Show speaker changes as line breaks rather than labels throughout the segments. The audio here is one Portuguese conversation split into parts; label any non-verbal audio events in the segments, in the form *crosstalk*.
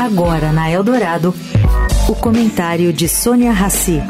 Agora na Eldorado, o comentário de Sônia Rassi.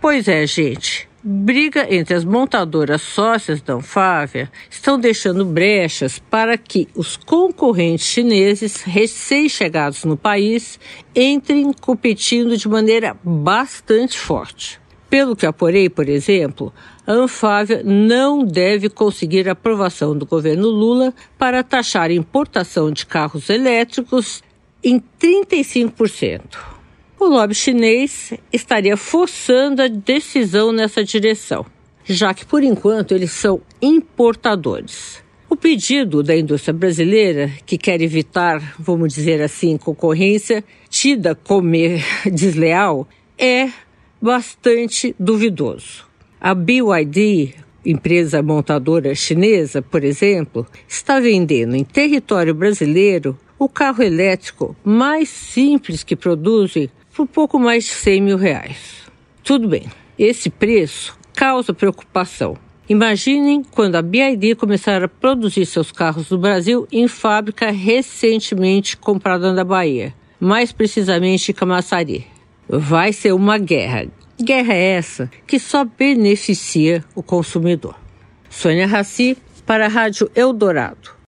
Pois é, gente. Briga entre as montadoras sócias da Anfávia estão deixando brechas para que os concorrentes chineses recém-chegados no país entrem competindo de maneira bastante forte. Pelo que apurei, por exemplo, a Anfávia não deve conseguir aprovação do governo Lula para taxar a importação de carros elétricos em 35% o lobby chinês estaria forçando a decisão nessa direção, já que por enquanto eles são importadores. O pedido da indústria brasileira, que quer evitar, vamos dizer assim, concorrência tida como *laughs* desleal, é bastante duvidoso. A BYD, empresa montadora chinesa, por exemplo, está vendendo em território brasileiro o carro elétrico mais simples que produzem por pouco mais de 100 mil reais. Tudo bem, esse preço causa preocupação. Imaginem quando a BID começar a produzir seus carros no Brasil em fábrica recentemente comprada na Bahia, mais precisamente em Camaçari. Vai ser uma guerra. Guerra essa que só beneficia o consumidor. Sônia Raci para a Rádio Eldorado.